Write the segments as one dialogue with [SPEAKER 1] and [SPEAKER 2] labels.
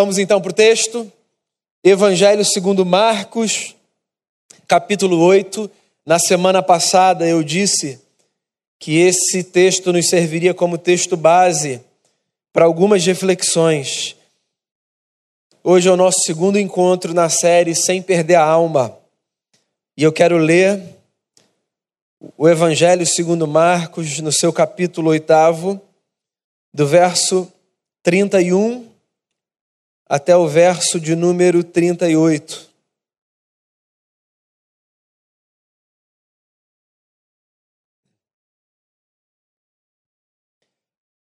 [SPEAKER 1] Vamos então para o texto. Evangelho segundo Marcos, capítulo 8. Na semana passada eu disse que esse texto nos serviria como texto base para algumas reflexões. Hoje é o nosso segundo encontro na série Sem Perder a Alma. E eu quero ler o Evangelho segundo Marcos, no seu capítulo 8, do verso 31 até o verso de número 38.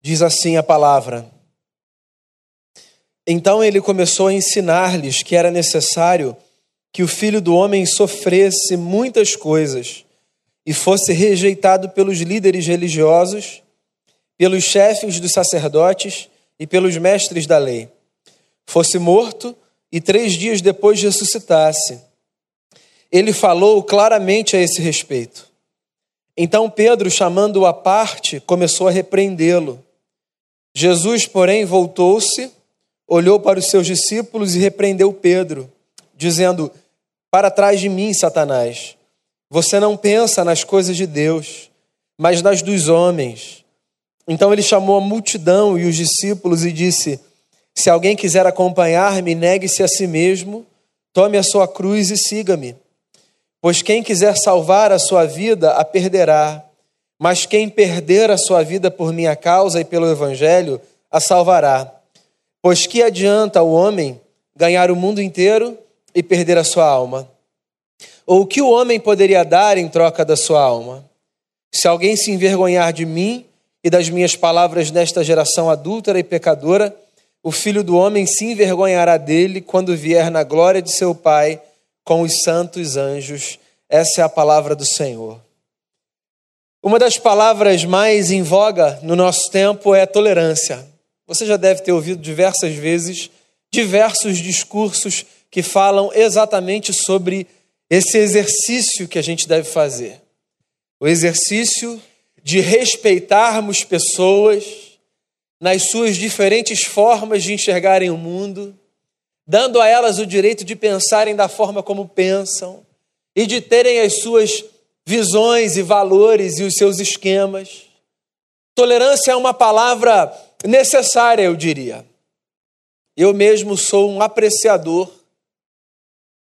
[SPEAKER 1] Diz assim a palavra: Então ele começou a ensinar-lhes que era necessário que o filho do homem sofresse muitas coisas e fosse rejeitado pelos líderes religiosos, pelos chefes dos sacerdotes e pelos mestres da lei fosse morto e três dias depois ressuscitasse. Ele falou claramente a esse respeito. Então Pedro, chamando-o à parte, começou a repreendê-lo. Jesus, porém, voltou-se, olhou para os seus discípulos e repreendeu Pedro, dizendo: Para trás de mim, Satanás. Você não pensa nas coisas de Deus, mas nas dos homens. Então ele chamou a multidão e os discípulos e disse: se alguém quiser acompanhar-me, negue-se a si mesmo, tome a sua cruz e siga-me. Pois quem quiser salvar a sua vida, a perderá. Mas quem perder a sua vida por minha causa e pelo Evangelho, a salvará. Pois que adianta o homem ganhar o mundo inteiro e perder a sua alma? Ou o que o homem poderia dar em troca da sua alma? Se alguém se envergonhar de mim e das minhas palavras nesta geração adúltera e pecadora, o filho do homem se envergonhará dele quando vier na glória de seu Pai com os santos anjos. Essa é a palavra do Senhor. Uma das palavras mais em voga no nosso tempo é tolerância. Você já deve ter ouvido diversas vezes diversos discursos que falam exatamente sobre esse exercício que a gente deve fazer. O exercício de respeitarmos pessoas nas suas diferentes formas de enxergarem o mundo, dando a elas o direito de pensarem da forma como pensam e de terem as suas visões e valores e os seus esquemas. Tolerância é uma palavra necessária, eu diria. Eu mesmo sou um apreciador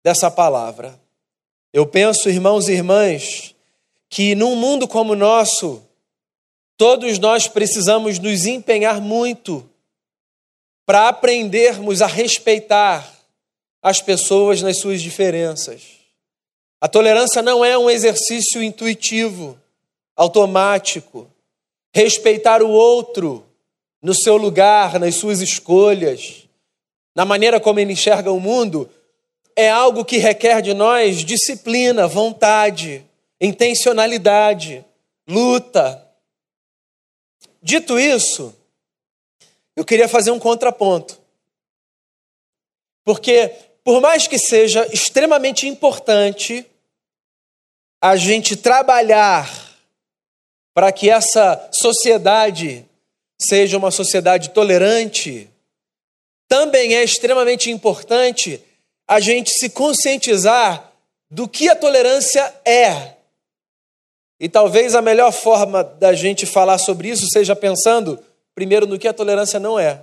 [SPEAKER 1] dessa palavra. Eu penso, irmãos e irmãs, que num mundo como o nosso, Todos nós precisamos nos empenhar muito para aprendermos a respeitar as pessoas nas suas diferenças. A tolerância não é um exercício intuitivo, automático. Respeitar o outro no seu lugar, nas suas escolhas, na maneira como ele enxerga o mundo, é algo que requer de nós disciplina, vontade, intencionalidade, luta. Dito isso, eu queria fazer um contraponto. Porque, por mais que seja extremamente importante a gente trabalhar para que essa sociedade seja uma sociedade tolerante, também é extremamente importante a gente se conscientizar do que a tolerância é e talvez a melhor forma da gente falar sobre isso seja pensando, primeiro, no que a tolerância não é.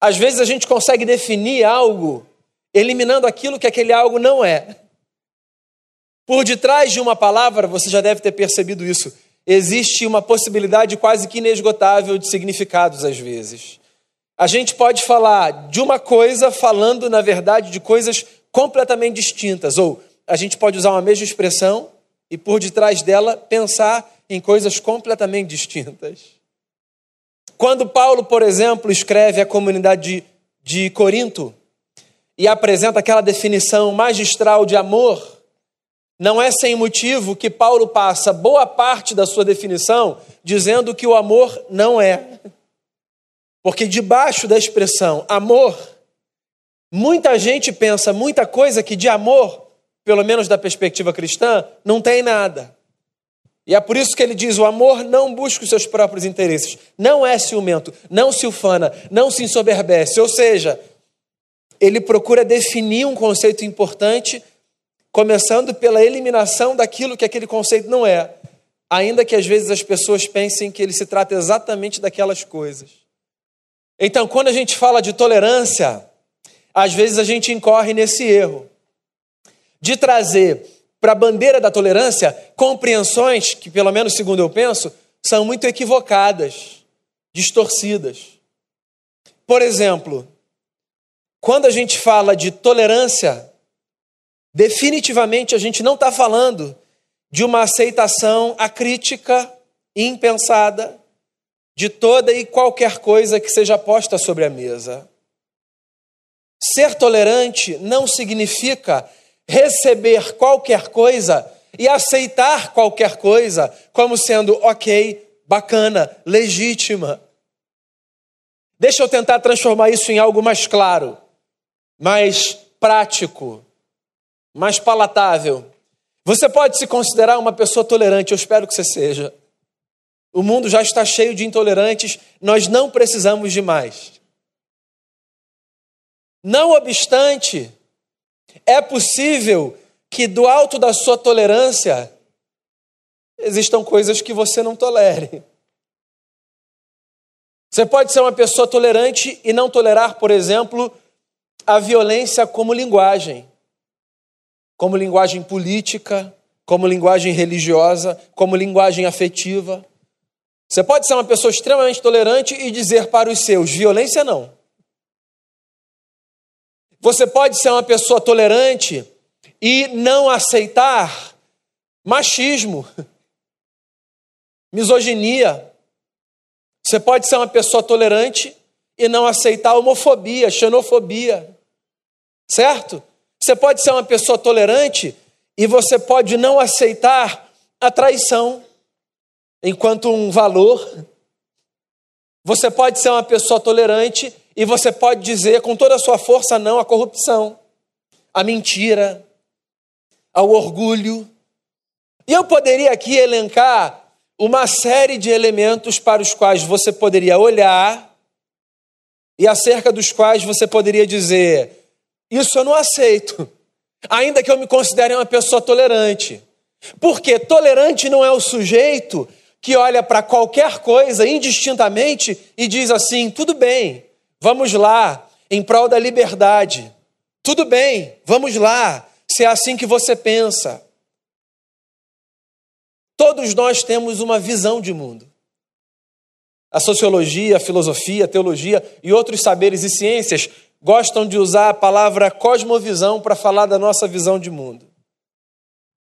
[SPEAKER 1] Às vezes a gente consegue definir algo eliminando aquilo que aquele algo não é. Por detrás de uma palavra, você já deve ter percebido isso, existe uma possibilidade quase que inesgotável de significados às vezes. A gente pode falar de uma coisa falando, na verdade, de coisas completamente distintas, ou a gente pode usar uma mesma expressão e por detrás dela pensar em coisas completamente distintas. Quando Paulo, por exemplo, escreve à comunidade de, de Corinto e apresenta aquela definição magistral de amor, não é sem motivo que Paulo passa boa parte da sua definição dizendo que o amor não é. Porque debaixo da expressão amor, muita gente pensa muita coisa que de amor pelo menos da perspectiva cristã, não tem nada. E é por isso que ele diz: o amor não busca os seus próprios interesses, não é ciumento, não se ufana, não se ensoberbece. Ou seja, ele procura definir um conceito importante, começando pela eliminação daquilo que aquele conceito não é, ainda que às vezes as pessoas pensem que ele se trata exatamente daquelas coisas. Então, quando a gente fala de tolerância, às vezes a gente incorre nesse erro de trazer para a bandeira da tolerância compreensões que, pelo menos segundo eu penso, são muito equivocadas, distorcidas. Por exemplo, quando a gente fala de tolerância, definitivamente a gente não está falando de uma aceitação acrítica, impensada, de toda e qualquer coisa que seja posta sobre a mesa. Ser tolerante não significa receber qualquer coisa e aceitar qualquer coisa como sendo ok, bacana, legítima. Deixa eu tentar transformar isso em algo mais claro, mais prático, mais palatável. Você pode se considerar uma pessoa tolerante, eu espero que você seja. O mundo já está cheio de intolerantes, nós não precisamos de mais. Não obstante, é possível que do alto da sua tolerância existam coisas que você não tolere. Você pode ser uma pessoa tolerante e não tolerar, por exemplo, a violência como linguagem, como linguagem política, como linguagem religiosa, como linguagem afetiva. Você pode ser uma pessoa extremamente tolerante e dizer para os seus: violência não. Você pode ser uma pessoa tolerante e não aceitar machismo, misoginia. Você pode ser uma pessoa tolerante e não aceitar homofobia, xenofobia. Certo? Você pode ser uma pessoa tolerante e você pode não aceitar a traição enquanto um valor. Você pode ser uma pessoa tolerante e você pode dizer com toda a sua força não à corrupção, à mentira, ao orgulho. E eu poderia aqui elencar uma série de elementos para os quais você poderia olhar e acerca dos quais você poderia dizer: Isso eu não aceito, ainda que eu me considere uma pessoa tolerante. Porque tolerante não é o sujeito que olha para qualquer coisa indistintamente e diz assim: tudo bem, Vamos lá, em prol da liberdade. Tudo bem, vamos lá, se é assim que você pensa. Todos nós temos uma visão de mundo. A sociologia, a filosofia, a teologia e outros saberes e ciências gostam de usar a palavra cosmovisão para falar da nossa visão de mundo.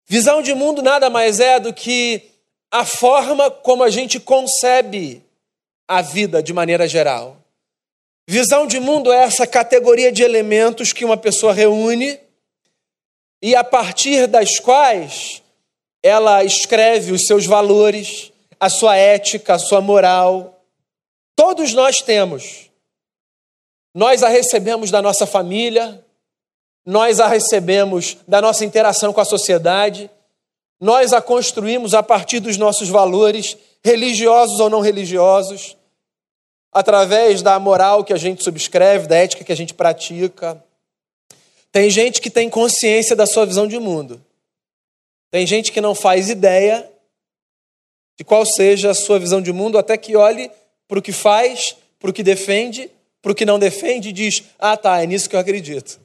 [SPEAKER 1] Visão de mundo nada mais é do que a forma como a gente concebe a vida de maneira geral. Visão de mundo é essa categoria de elementos que uma pessoa reúne e a partir das quais ela escreve os seus valores, a sua ética, a sua moral. Todos nós temos. Nós a recebemos da nossa família, nós a recebemos da nossa interação com a sociedade, nós a construímos a partir dos nossos valores, religiosos ou não religiosos através da moral que a gente subscreve, da ética que a gente pratica. Tem gente que tem consciência da sua visão de mundo. Tem gente que não faz ideia de qual seja a sua visão de mundo, até que olhe para o que faz, para o que defende, para o que não defende e diz: Ah, tá, é nisso que eu acredito.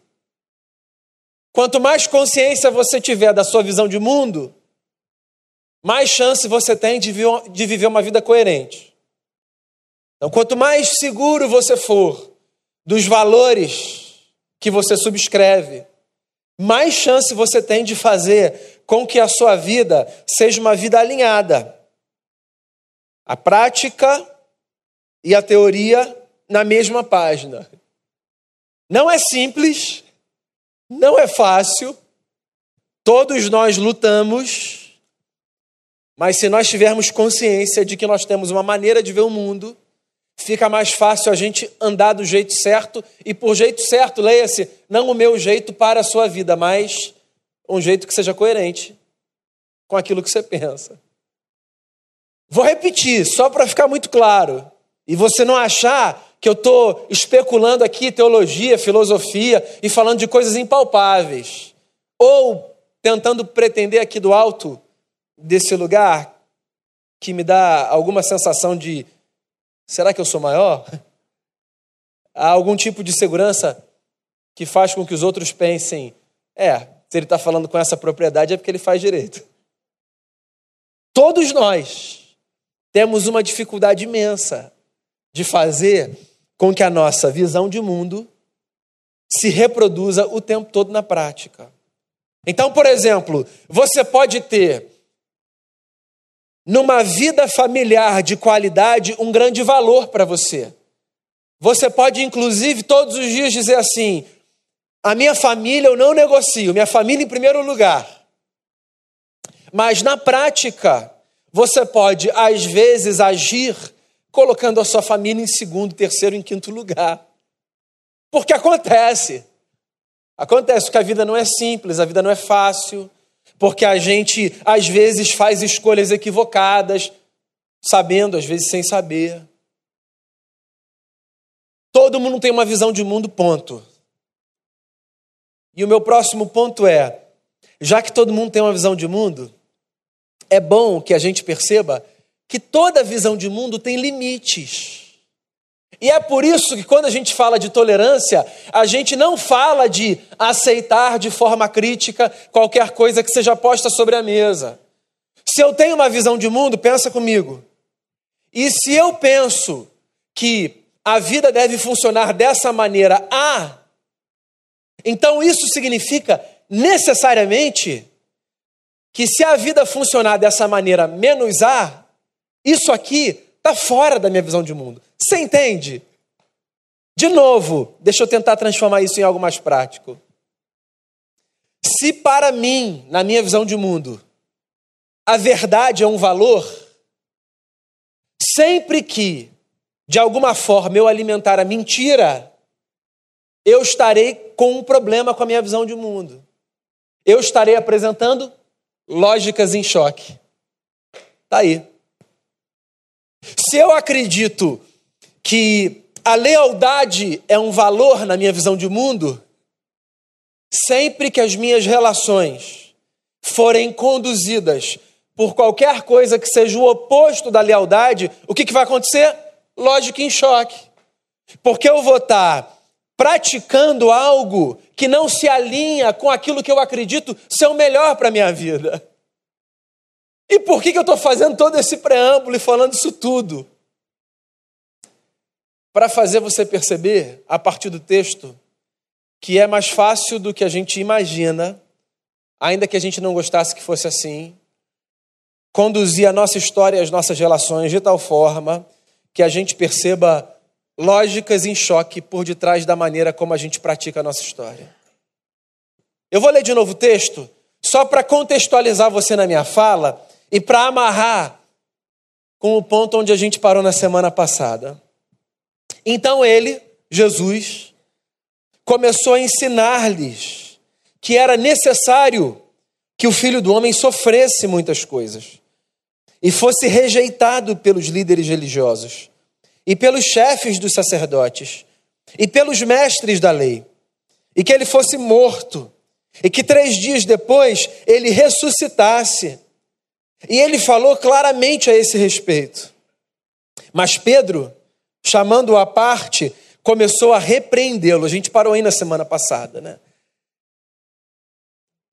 [SPEAKER 1] Quanto mais consciência você tiver da sua visão de mundo, mais chance você tem de viver uma vida coerente. Então, quanto mais seguro você for dos valores que você subscreve, mais chance você tem de fazer com que a sua vida seja uma vida alinhada. A prática e a teoria na mesma página. Não é simples, não é fácil, todos nós lutamos, mas se nós tivermos consciência de que nós temos uma maneira de ver o mundo, fica mais fácil a gente andar do jeito certo, e por jeito certo, leia-se, não o meu jeito para a sua vida, mas um jeito que seja coerente com aquilo que você pensa. Vou repetir, só para ficar muito claro, e você não achar que eu estou especulando aqui teologia, filosofia e falando de coisas impalpáveis, ou tentando pretender aqui do alto desse lugar que me dá alguma sensação de será que eu sou maior? Há algum tipo de segurança que faz com que os outros pensem: é, se ele está falando com essa propriedade é porque ele faz direito. Todos nós temos uma dificuldade imensa de fazer com que a nossa visão de mundo se reproduza o tempo todo na prática. Então, por exemplo, você pode ter numa vida familiar de qualidade um grande valor para você. Você pode, inclusive, todos os dias dizer assim: a minha família eu não negocio, minha família em primeiro lugar. Mas na prática, você pode, às vezes, agir colocando a sua família em segundo, terceiro, em quinto lugar. Porque acontece. Acontece que a vida não é simples, a vida não é fácil, porque a gente às vezes faz escolhas equivocadas, sabendo, às vezes sem saber. Todo mundo tem uma visão de mundo, ponto. E o meu próximo ponto é: já que todo mundo tem uma visão de mundo, é bom que a gente perceba que toda visão de mundo tem limites. E é por isso que quando a gente fala de tolerância, a gente não fala de aceitar de forma crítica qualquer coisa que seja posta sobre a mesa. Se eu tenho uma visão de mundo, pensa comigo. E se eu penso que a vida deve funcionar dessa maneira A, então isso significa necessariamente que se a vida funcionar dessa maneira menos A, isso aqui está fora da minha visão de mundo. Você entende? De novo, deixa eu tentar transformar isso em algo mais prático. Se para mim, na minha visão de mundo, a verdade é um valor, sempre que, de alguma forma, eu alimentar a mentira, eu estarei com um problema com a minha visão de mundo. Eu estarei apresentando lógicas em choque. Está aí. Se eu acredito que a lealdade é um valor na minha visão de mundo, sempre que as minhas relações forem conduzidas por qualquer coisa que seja o oposto da lealdade, o que, que vai acontecer? Lógico em choque. Porque eu vou estar praticando algo que não se alinha com aquilo que eu acredito ser o melhor para a minha vida. E por que, que eu estou fazendo todo esse preâmbulo e falando isso tudo? Para fazer você perceber, a partir do texto, que é mais fácil do que a gente imagina, ainda que a gente não gostasse que fosse assim, conduzir a nossa história e as nossas relações de tal forma que a gente perceba lógicas em choque por detrás da maneira como a gente pratica a nossa história. Eu vou ler de novo o texto, só para contextualizar você na minha fala e para amarrar com o ponto onde a gente parou na semana passada. Então ele, Jesus, começou a ensinar-lhes que era necessário que o filho do homem sofresse muitas coisas e fosse rejeitado pelos líderes religiosos e pelos chefes dos sacerdotes e pelos mestres da lei, e que ele fosse morto e que três dias depois ele ressuscitasse. E ele falou claramente a esse respeito. Mas Pedro, chamando-o à parte, começou a repreendê-lo. A gente parou aí na semana passada, né?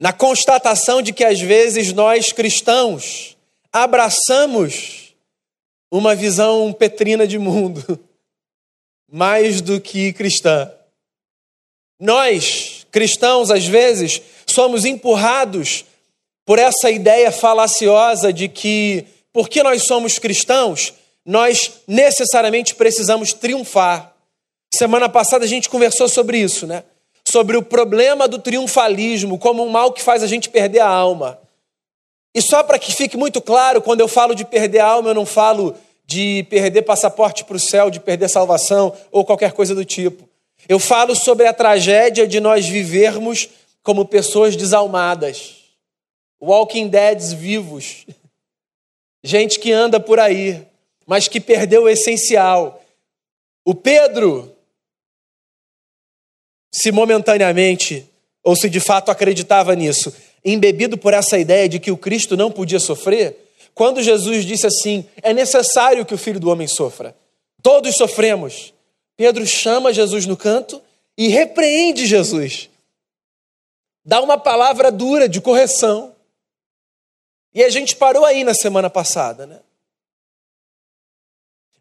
[SPEAKER 1] Na constatação de que às vezes nós cristãos abraçamos uma visão petrina de mundo, mais do que cristã. Nós, cristãos, às vezes, somos empurrados por essa ideia falaciosa de que, porque nós somos cristãos, nós necessariamente precisamos triunfar. Semana passada a gente conversou sobre isso, né? Sobre o problema do triunfalismo como um mal que faz a gente perder a alma. E só para que fique muito claro, quando eu falo de perder a alma, eu não falo de perder passaporte para o céu, de perder salvação ou qualquer coisa do tipo. Eu falo sobre a tragédia de nós vivermos como pessoas desalmadas Walking Deads vivos. gente que anda por aí, mas que perdeu o essencial. O Pedro, se momentaneamente, ou se de fato acreditava nisso, embebido por essa ideia de que o Cristo não podia sofrer, quando Jesus disse assim: é necessário que o filho do homem sofra, todos sofremos. Pedro chama Jesus no canto e repreende Jesus. Dá uma palavra dura de correção. E a gente parou aí na semana passada, né?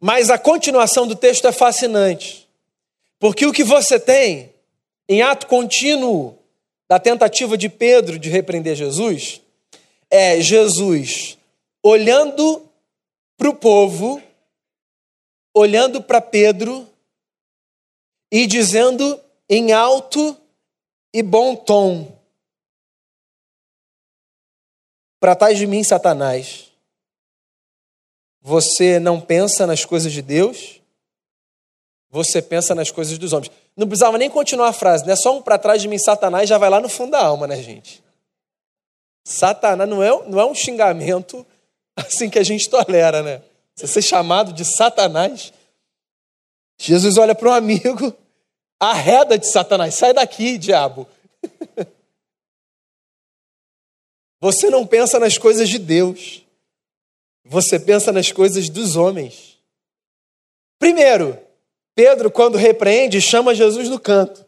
[SPEAKER 1] Mas a continuação do texto é fascinante. Porque o que você tem em ato contínuo da tentativa de Pedro de repreender Jesus é Jesus olhando para o povo, olhando para Pedro e dizendo em alto e bom tom: Para trás de mim, Satanás, você não pensa nas coisas de Deus, você pensa nas coisas dos homens. Não precisava nem continuar a frase, né? Só um para trás de mim, Satanás, já vai lá no fundo da alma, né, gente? Satanás não é, não é um xingamento assim que a gente tolera, né? Você ser chamado de Satanás. Jesus olha para um amigo, arreda de Satanás, sai daqui, diabo. Você não pensa nas coisas de Deus, você pensa nas coisas dos homens. Primeiro, Pedro, quando repreende, chama Jesus no canto.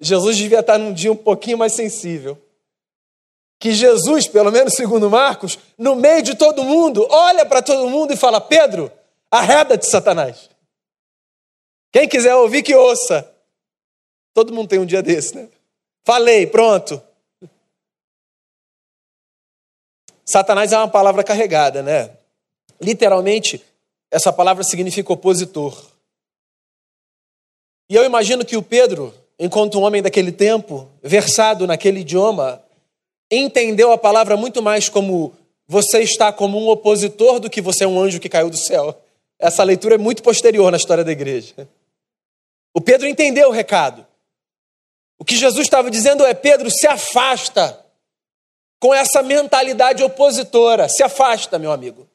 [SPEAKER 1] Jesus devia estar num dia um pouquinho mais sensível. Que Jesus, pelo menos segundo Marcos, no meio de todo mundo, olha para todo mundo e fala: Pedro, arreda de Satanás. Quem quiser ouvir, que ouça. Todo mundo tem um dia desse, né? Falei, pronto. Satanás é uma palavra carregada, né? Literalmente, essa palavra significa opositor. E eu imagino que o Pedro, enquanto um homem daquele tempo, versado naquele idioma, entendeu a palavra muito mais como você está como um opositor do que você é um anjo que caiu do céu. Essa leitura é muito posterior na história da igreja. O Pedro entendeu o recado. O que Jesus estava dizendo é: Pedro, se afasta com essa mentalidade opositora. Se afasta, meu amigo.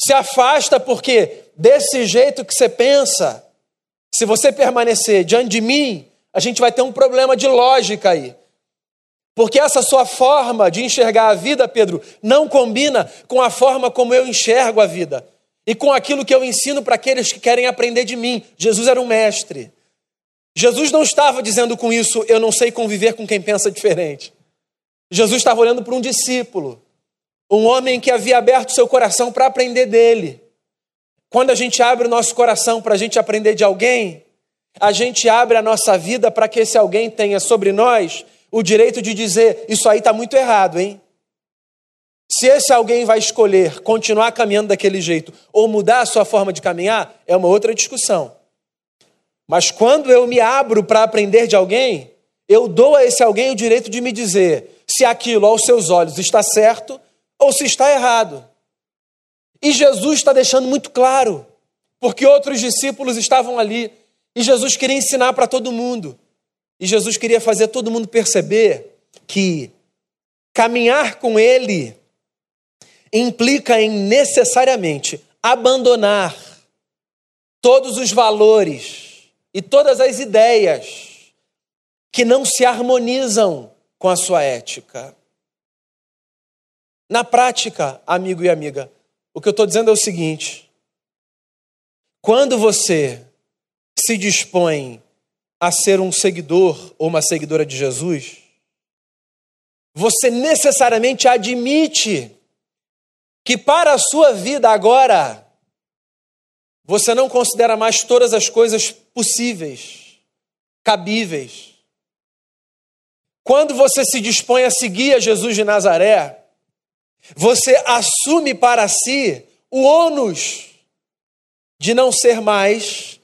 [SPEAKER 1] Se afasta porque desse jeito que você pensa, se você permanecer diante de mim, a gente vai ter um problema de lógica aí. Porque essa sua forma de enxergar a vida, Pedro, não combina com a forma como eu enxergo a vida e com aquilo que eu ensino para aqueles que querem aprender de mim. Jesus era um mestre. Jesus não estava dizendo com isso, eu não sei conviver com quem pensa diferente. Jesus estava olhando para um discípulo um homem que havia aberto seu coração para aprender dele. Quando a gente abre o nosso coração para a gente aprender de alguém, a gente abre a nossa vida para que esse alguém tenha sobre nós o direito de dizer: Isso aí está muito errado, hein? Se esse alguém vai escolher continuar caminhando daquele jeito ou mudar a sua forma de caminhar, é uma outra discussão. Mas quando eu me abro para aprender de alguém, eu dou a esse alguém o direito de me dizer se aquilo aos seus olhos está certo ou se está errado. E Jesus está deixando muito claro, porque outros discípulos estavam ali e Jesus queria ensinar para todo mundo. E Jesus queria fazer todo mundo perceber que caminhar com Ele implica em necessariamente abandonar todos os valores e todas as ideias que não se harmonizam com a sua ética. Na prática, amigo e amiga, o que eu estou dizendo é o seguinte: quando você se dispõe a ser um seguidor ou uma seguidora de Jesus, você necessariamente admite que para a sua vida agora, você não considera mais todas as coisas possíveis, cabíveis. Quando você se dispõe a seguir a Jesus de Nazaré, você assume para si o ônus de não ser mais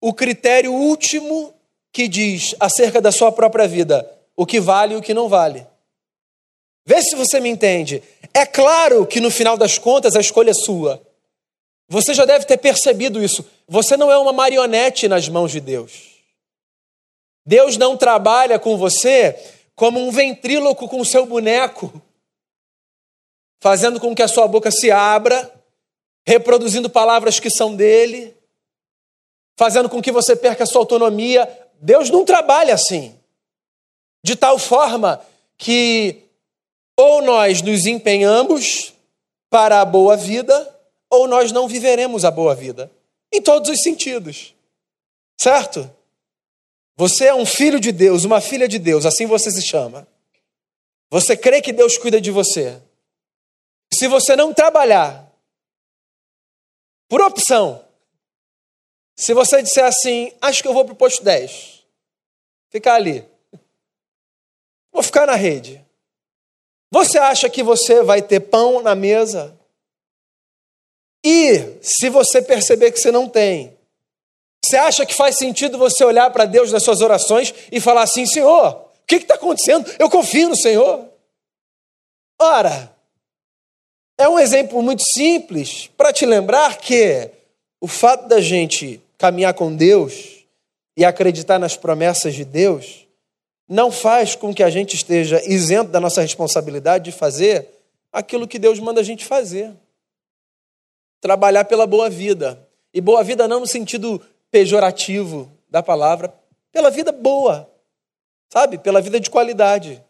[SPEAKER 1] o critério último que diz acerca da sua própria vida o que vale e o que não vale. Vê se você me entende. É claro que no final das contas a escolha é sua. Você já deve ter percebido isso. Você não é uma marionete nas mãos de Deus. Deus não trabalha com você como um ventríloco com o seu boneco fazendo com que a sua boca se abra, reproduzindo palavras que são dele, fazendo com que você perca a sua autonomia. Deus não trabalha assim. De tal forma que ou nós nos empenhamos para a boa vida, ou nós não viveremos a boa vida. Em todos os sentidos. Certo? Você é um filho de Deus, uma filha de Deus, assim você se chama. Você crê que Deus cuida de você. Se você não trabalhar, por opção, se você disser assim, acho que eu vou para o posto 10, ficar ali, vou ficar na rede. Você acha que você vai ter pão na mesa? E se você perceber que você não tem, você acha que faz sentido você olhar para Deus nas suas orações e falar assim: Senhor, o que está acontecendo? Eu confio no Senhor. Ora, é um exemplo muito simples para te lembrar que o fato da gente caminhar com Deus e acreditar nas promessas de Deus não faz com que a gente esteja isento da nossa responsabilidade de fazer aquilo que Deus manda a gente fazer. Trabalhar pela boa vida. E boa vida não no sentido pejorativo da palavra, pela vida boa, sabe? Pela vida de qualidade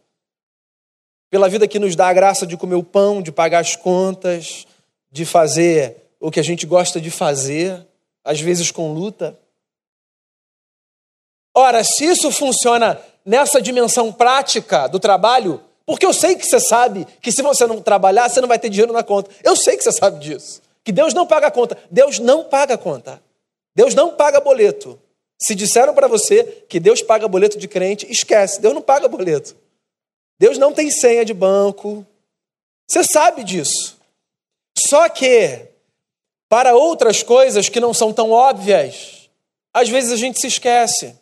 [SPEAKER 1] pela vida que nos dá a graça de comer o pão, de pagar as contas, de fazer o que a gente gosta de fazer, às vezes com luta. Ora, se isso funciona nessa dimensão prática do trabalho, porque eu sei que você sabe que se você não trabalhar, você não vai ter dinheiro na conta. Eu sei que você sabe disso. Que Deus não paga a conta. Deus não paga a conta. Deus não paga boleto. Se disseram para você que Deus paga boleto de crente, esquece. Deus não paga boleto. Deus não tem senha de banco. Você sabe disso. Só que, para outras coisas que não são tão óbvias, às vezes a gente se esquece.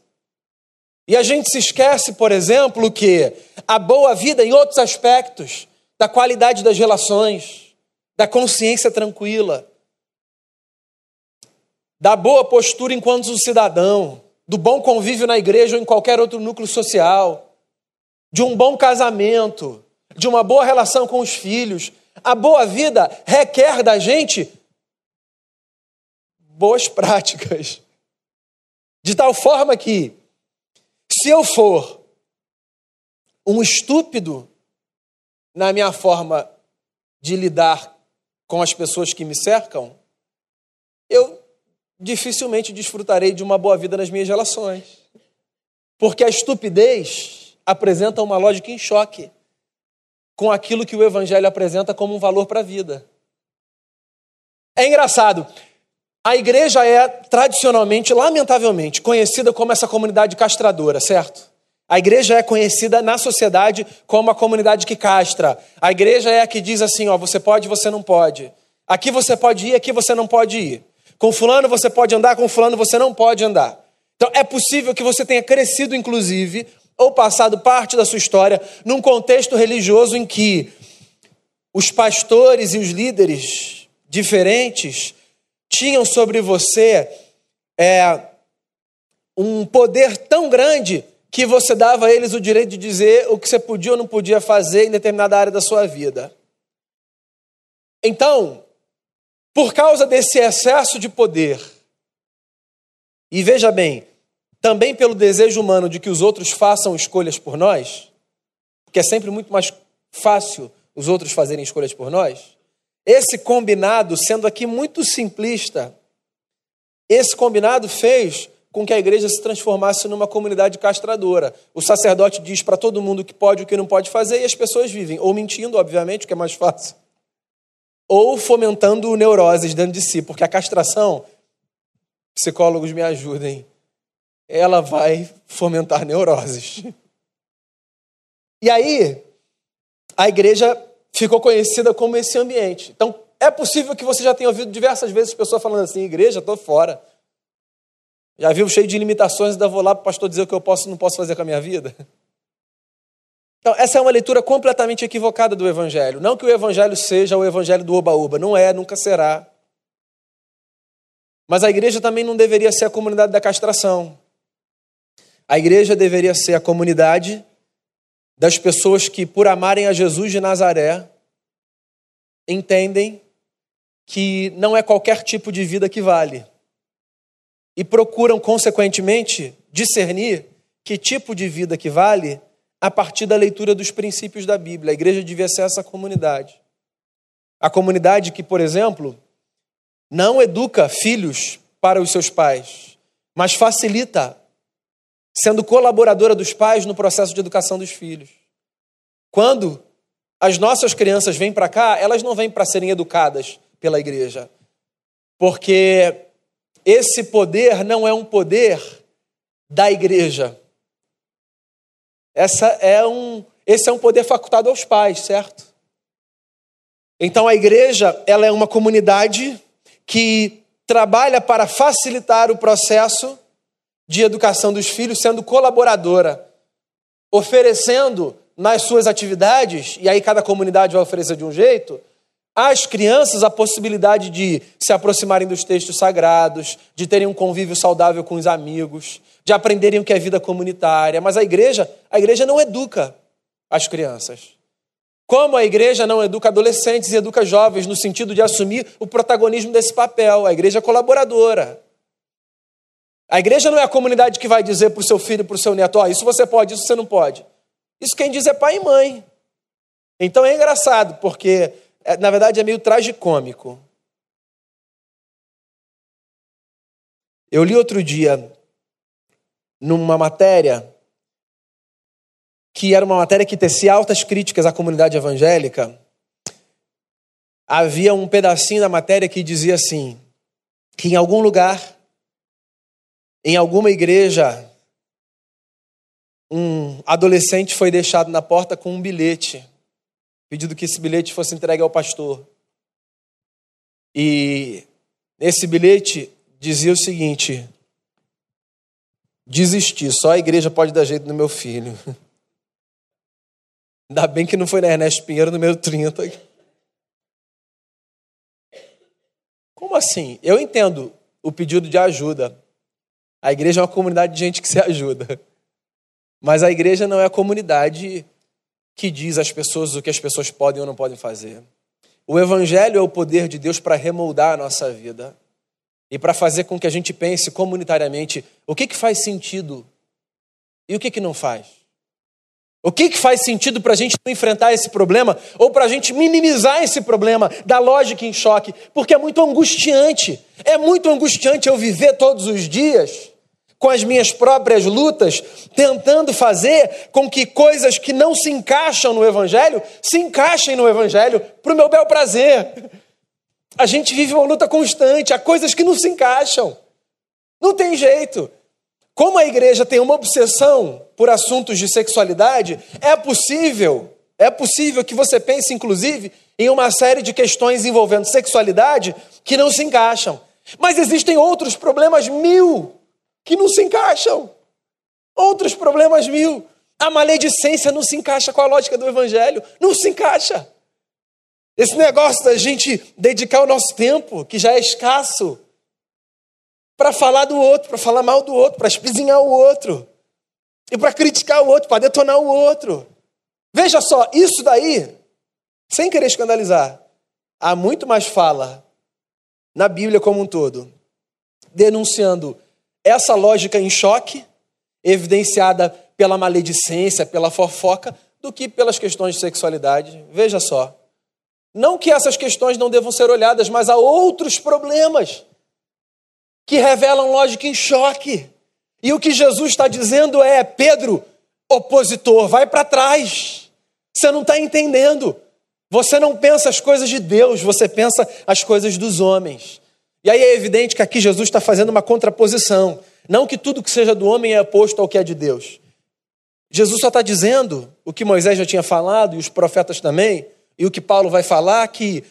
[SPEAKER 1] E a gente se esquece, por exemplo, que a boa vida em outros aspectos, da qualidade das relações, da consciência tranquila, da boa postura enquanto cidadão, do bom convívio na igreja ou em qualquer outro núcleo social, de um bom casamento, de uma boa relação com os filhos. A boa vida requer da gente boas práticas. De tal forma que, se eu for um estúpido na minha forma de lidar com as pessoas que me cercam, eu dificilmente desfrutarei de uma boa vida nas minhas relações. Porque a estupidez apresenta uma lógica em choque com aquilo que o Evangelho apresenta como um valor para a vida. É engraçado. A igreja é tradicionalmente, lamentavelmente, conhecida como essa comunidade castradora, certo? A igreja é conhecida na sociedade como a comunidade que castra. A igreja é a que diz assim: ó, você pode, você não pode. Aqui você pode ir, aqui você não pode ir. Com fulano você pode andar, com fulano você não pode andar. Então é possível que você tenha crescido, inclusive, ou passado parte da sua história num contexto religioso em que os pastores e os líderes diferentes tinham sobre você é, um poder tão grande que você dava a eles o direito de dizer o que você podia ou não podia fazer em determinada área da sua vida. Então, por causa desse excesso de poder, e veja bem, também pelo desejo humano de que os outros façam escolhas por nós, porque é sempre muito mais fácil os outros fazerem escolhas por nós. Esse combinado, sendo aqui muito simplista, esse combinado fez com que a igreja se transformasse numa comunidade castradora. O sacerdote diz para todo mundo o que pode e o que não pode fazer, e as pessoas vivem, ou mentindo, obviamente, o que é mais fácil, ou fomentando neuroses dentro de si, porque a castração, psicólogos me ajudem, ela vai fomentar neuroses. E aí, a igreja ficou conhecida como esse ambiente. Então, é possível que você já tenha ouvido diversas vezes pessoas falando assim: igreja, estou fora. Já viu cheio de limitações, ainda vou lá para o pastor dizer o que eu posso e não posso fazer com a minha vida? Então, essa é uma leitura completamente equivocada do Evangelho. Não que o Evangelho seja o Evangelho do oba-oba, não é, nunca será. Mas a igreja também não deveria ser a comunidade da castração. A igreja deveria ser a comunidade das pessoas que, por amarem a Jesus de Nazaré, entendem que não é qualquer tipo de vida que vale e procuram, consequentemente, discernir que tipo de vida que vale a partir da leitura dos princípios da Bíblia. A igreja devia ser essa comunidade. A comunidade que, por exemplo, não educa filhos para os seus pais, mas facilita, sendo colaboradora dos pais no processo de educação dos filhos. Quando as nossas crianças vêm para cá, elas não vêm para serem educadas pela igreja, porque esse poder não é um poder da igreja. Essa é um, esse é um poder facultado aos pais, certo? Então a igreja, ela é uma comunidade que trabalha para facilitar o processo de educação dos filhos, sendo colaboradora, oferecendo nas suas atividades, e aí cada comunidade vai oferecer de um jeito, às crianças a possibilidade de se aproximarem dos textos sagrados, de terem um convívio saudável com os amigos, de aprenderem o que é vida comunitária. Mas a igreja, a igreja não educa as crianças. Como a igreja não educa adolescentes e educa jovens no sentido de assumir o protagonismo desse papel, a igreja é colaboradora. A igreja não é a comunidade que vai dizer para o seu filho e para o seu neto: oh, isso você pode, isso você não pode. Isso quem diz é pai e mãe. Então é engraçado, porque na verdade é meio tragicômico. Eu li outro dia numa matéria que era uma matéria que tecia altas críticas à comunidade evangélica, havia um pedacinho da matéria que dizia assim: que em algum lugar, em alguma igreja, um adolescente foi deixado na porta com um bilhete, pedindo que esse bilhete fosse entregue ao pastor. E esse bilhete dizia o seguinte: desistir, só a igreja pode dar jeito no meu filho. Ainda bem que não foi na Ernesto Pinheiro, número 30. Como assim? Eu entendo o pedido de ajuda. A igreja é uma comunidade de gente que se ajuda. Mas a igreja não é a comunidade que diz às pessoas o que as pessoas podem ou não podem fazer. O evangelho é o poder de Deus para remoldar a nossa vida e para fazer com que a gente pense comunitariamente o que, que faz sentido e o que, que não faz. O que, que faz sentido para a gente enfrentar esse problema ou para a gente minimizar esse problema da lógica em choque? Porque é muito angustiante. É muito angustiante eu viver todos os dias com as minhas próprias lutas, tentando fazer com que coisas que não se encaixam no Evangelho se encaixem no Evangelho para o meu bel prazer. A gente vive uma luta constante, há coisas que não se encaixam. Não tem jeito. Como a igreja tem uma obsessão por assuntos de sexualidade, é possível, é possível que você pense, inclusive, em uma série de questões envolvendo sexualidade que não se encaixam. Mas existem outros problemas mil que não se encaixam. Outros problemas mil. A maledicência não se encaixa com a lógica do evangelho. Não se encaixa. Esse negócio da gente dedicar o nosso tempo, que já é escasso, para falar do outro, para falar mal do outro, para espizinhar o outro, e para criticar o outro, para detonar o outro. Veja só, isso daí, sem querer escandalizar, há muito mais fala na Bíblia como um todo, denunciando essa lógica em choque, evidenciada pela maledicência, pela fofoca, do que pelas questões de sexualidade. Veja só. Não que essas questões não devam ser olhadas, mas há outros problemas que revelam lógica em choque. E o que Jesus está dizendo é: Pedro, opositor, vai para trás. Você não está entendendo. Você não pensa as coisas de Deus, você pensa as coisas dos homens. E aí é evidente que aqui Jesus está fazendo uma contraposição. Não que tudo que seja do homem é oposto ao que é de Deus. Jesus só está dizendo o que Moisés já tinha falado, e os profetas também, e o que Paulo vai falar, que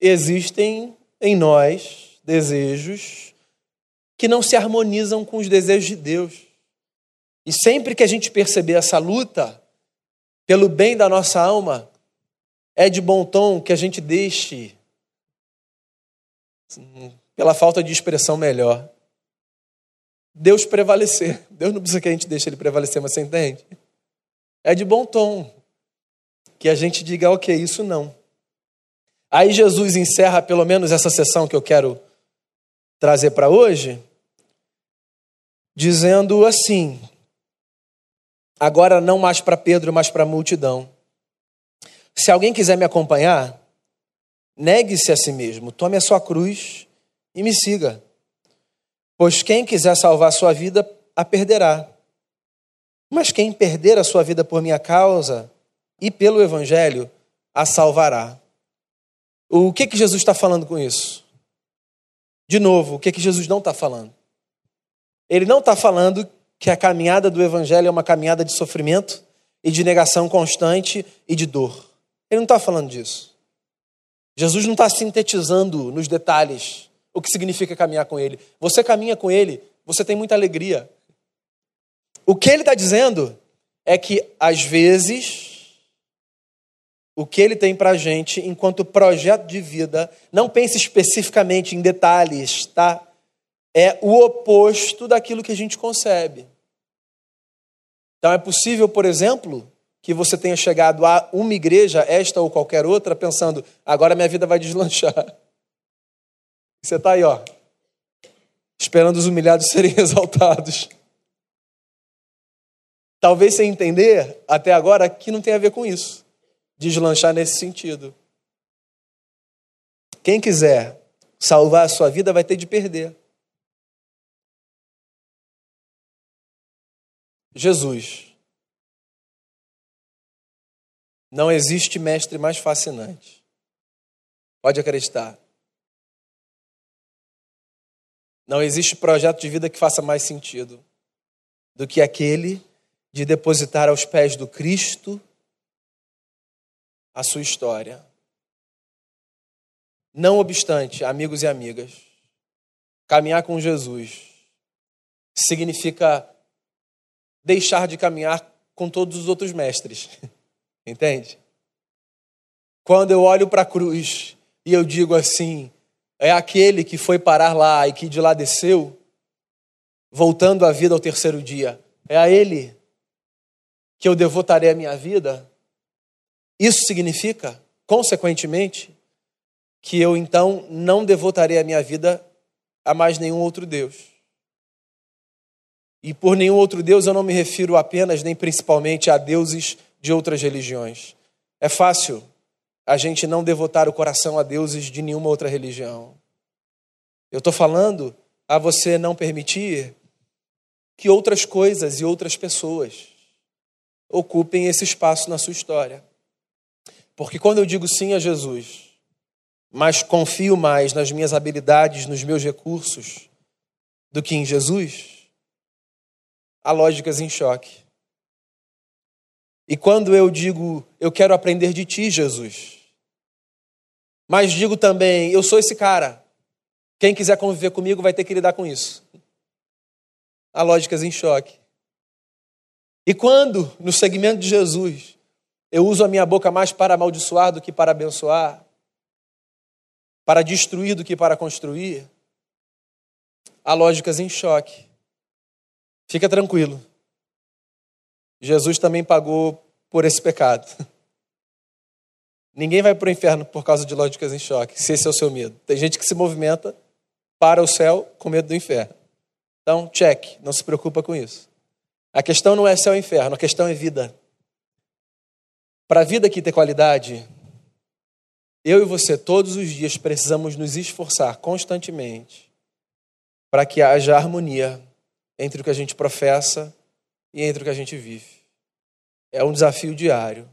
[SPEAKER 1] existem em nós desejos que não se harmonizam com os desejos de Deus. E sempre que a gente perceber essa luta pelo bem da nossa alma, é de bom tom que a gente deixe, pela falta de expressão melhor, Deus prevalecer. Deus não precisa que a gente deixe ele prevalecer, mas você entende? É de bom tom que a gente diga, ok, isso não. Aí Jesus encerra pelo menos essa sessão que eu quero trazer para hoje, dizendo assim: agora não mais para Pedro, mas para a multidão. Se alguém quiser me acompanhar, negue-se a si mesmo, tome a sua cruz e me siga. Pois quem quiser salvar a sua vida, a perderá. Mas quem perder a sua vida por minha causa e pelo Evangelho, a salvará. O que, que Jesus está falando com isso? De novo, o que, que Jesus não está falando? Ele não está falando que a caminhada do Evangelho é uma caminhada de sofrimento e de negação constante e de dor. Ele não está falando disso. Jesus não está sintetizando nos detalhes o que significa caminhar com Ele. Você caminha com Ele, você tem muita alegria. O que ele está dizendo é que, às vezes, o que ele tem para a gente, enquanto projeto de vida, não pense especificamente em detalhes, tá? É o oposto daquilo que a gente concebe. Então, é possível, por exemplo, que você tenha chegado a uma igreja, esta ou qualquer outra, pensando, agora minha vida vai deslanchar. Você está aí, ó, esperando os humilhados serem exaltados. Talvez sem entender até agora que não tem a ver com isso, deslanchar nesse sentido. Quem quiser salvar a sua vida vai ter de perder. Jesus. Não existe mestre mais fascinante. Pode acreditar. Não existe projeto de vida que faça mais sentido do que aquele de depositar aos pés do Cristo a sua história. Não obstante, amigos e amigas, caminhar com Jesus significa deixar de caminhar com todos os outros mestres. Entende? Quando eu olho para a cruz e eu digo assim, é aquele que foi parar lá e que de lá desceu, voltando à vida ao terceiro dia. É a ele que eu devotarei a minha vida. Isso significa, consequentemente, que eu então não devotarei a minha vida a mais nenhum outro Deus. E por nenhum outro Deus eu não me refiro apenas nem principalmente a deuses de outras religiões. É fácil a gente não devotar o coração a deuses de nenhuma outra religião. Eu estou falando a você não permitir que outras coisas e outras pessoas ocupem esse espaço na sua história. Porque quando eu digo sim a Jesus, mas confio mais nas minhas habilidades, nos meus recursos, do que em Jesus, há lógicas em choque. E quando eu digo, eu quero aprender de ti, Jesus, mas digo também, eu sou esse cara, quem quiser conviver comigo vai ter que lidar com isso. Há lógicas em choque. E quando, no segmento de Jesus, eu uso a minha boca mais para amaldiçoar do que para abençoar, para destruir do que para construir, há lógicas em choque. Fica tranquilo. Jesus também pagou por esse pecado. Ninguém vai para o inferno por causa de lógicas em choque, se esse é o seu medo. Tem gente que se movimenta para o céu com medo do inferno. Então, check, não se preocupa com isso. A questão não é céu ou inferno, a questão é vida. Para a vida aqui ter qualidade, eu e você, todos os dias, precisamos nos esforçar constantemente para que haja harmonia entre o que a gente professa e entre o que a gente vive. É um desafio diário,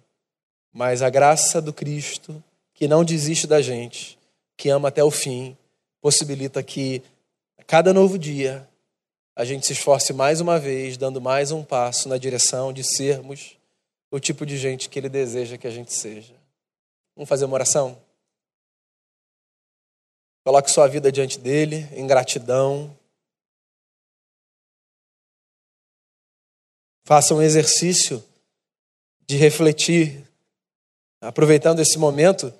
[SPEAKER 1] mas a graça do Cristo, que não desiste da gente, que ama até o fim, possibilita que a cada novo dia a gente se esforce mais uma vez, dando mais um passo na direção de sermos o tipo de gente que Ele deseja que a gente seja. Vamos fazer uma oração? Coloque sua vida diante dele, em gratidão, Faça um exercício de refletir, aproveitando esse momento,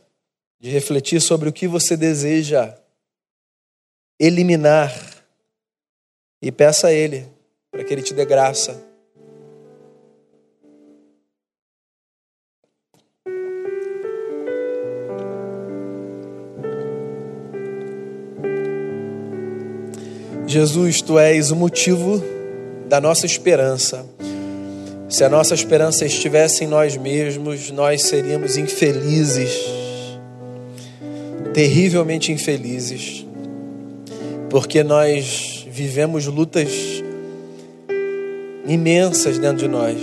[SPEAKER 1] de refletir sobre o que você deseja eliminar e peça a Ele para que Ele te dê graça. Jesus, tu és o motivo da nossa esperança. Se a nossa esperança estivesse em nós mesmos, nós seríamos infelizes, terrivelmente infelizes, porque nós vivemos lutas imensas dentro de nós.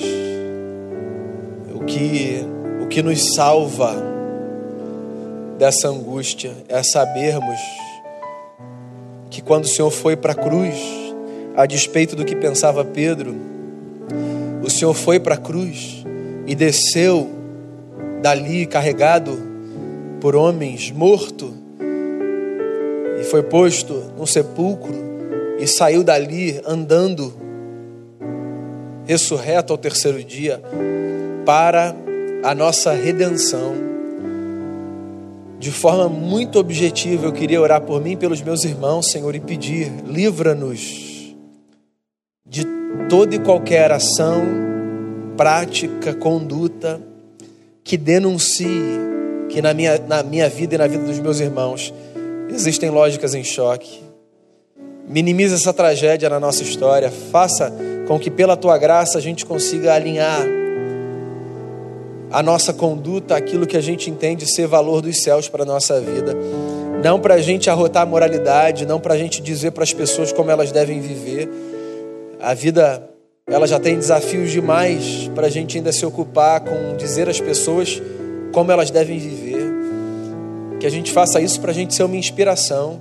[SPEAKER 1] O que, o que nos salva dessa angústia é sabermos que quando o Senhor foi para a cruz, a despeito do que pensava Pedro, o Senhor foi para a cruz e desceu dali carregado por homens, morto, e foi posto num sepulcro e saiu dali andando, ressurreto ao terceiro dia, para a nossa redenção. De forma muito objetiva, eu queria orar por mim e pelos meus irmãos, Senhor, e pedir: livra-nos de toda e qualquer ação, prática, conduta que denuncie que na minha, na minha vida e na vida dos meus irmãos existem lógicas em choque. Minimize essa tragédia na nossa história, faça com que pela tua graça a gente consiga alinhar a nossa conduta aquilo que a gente entende ser valor dos céus para a nossa vida. Não para a gente arrotar a moralidade, não para a gente dizer para as pessoas como elas devem viver. A vida ela já tem desafios demais para a gente ainda se ocupar com dizer às pessoas como elas devem viver. Que a gente faça isso para a gente ser uma inspiração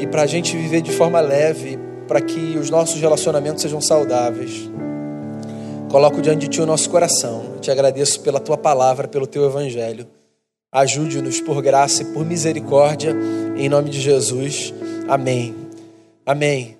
[SPEAKER 1] e para a gente viver de forma leve, para que os nossos relacionamentos sejam saudáveis. Coloco diante de Ti o nosso coração. Eu te agradeço pela Tua palavra, pelo Teu Evangelho. Ajude-nos por graça e por misericórdia, em nome de Jesus. Amém. Amém.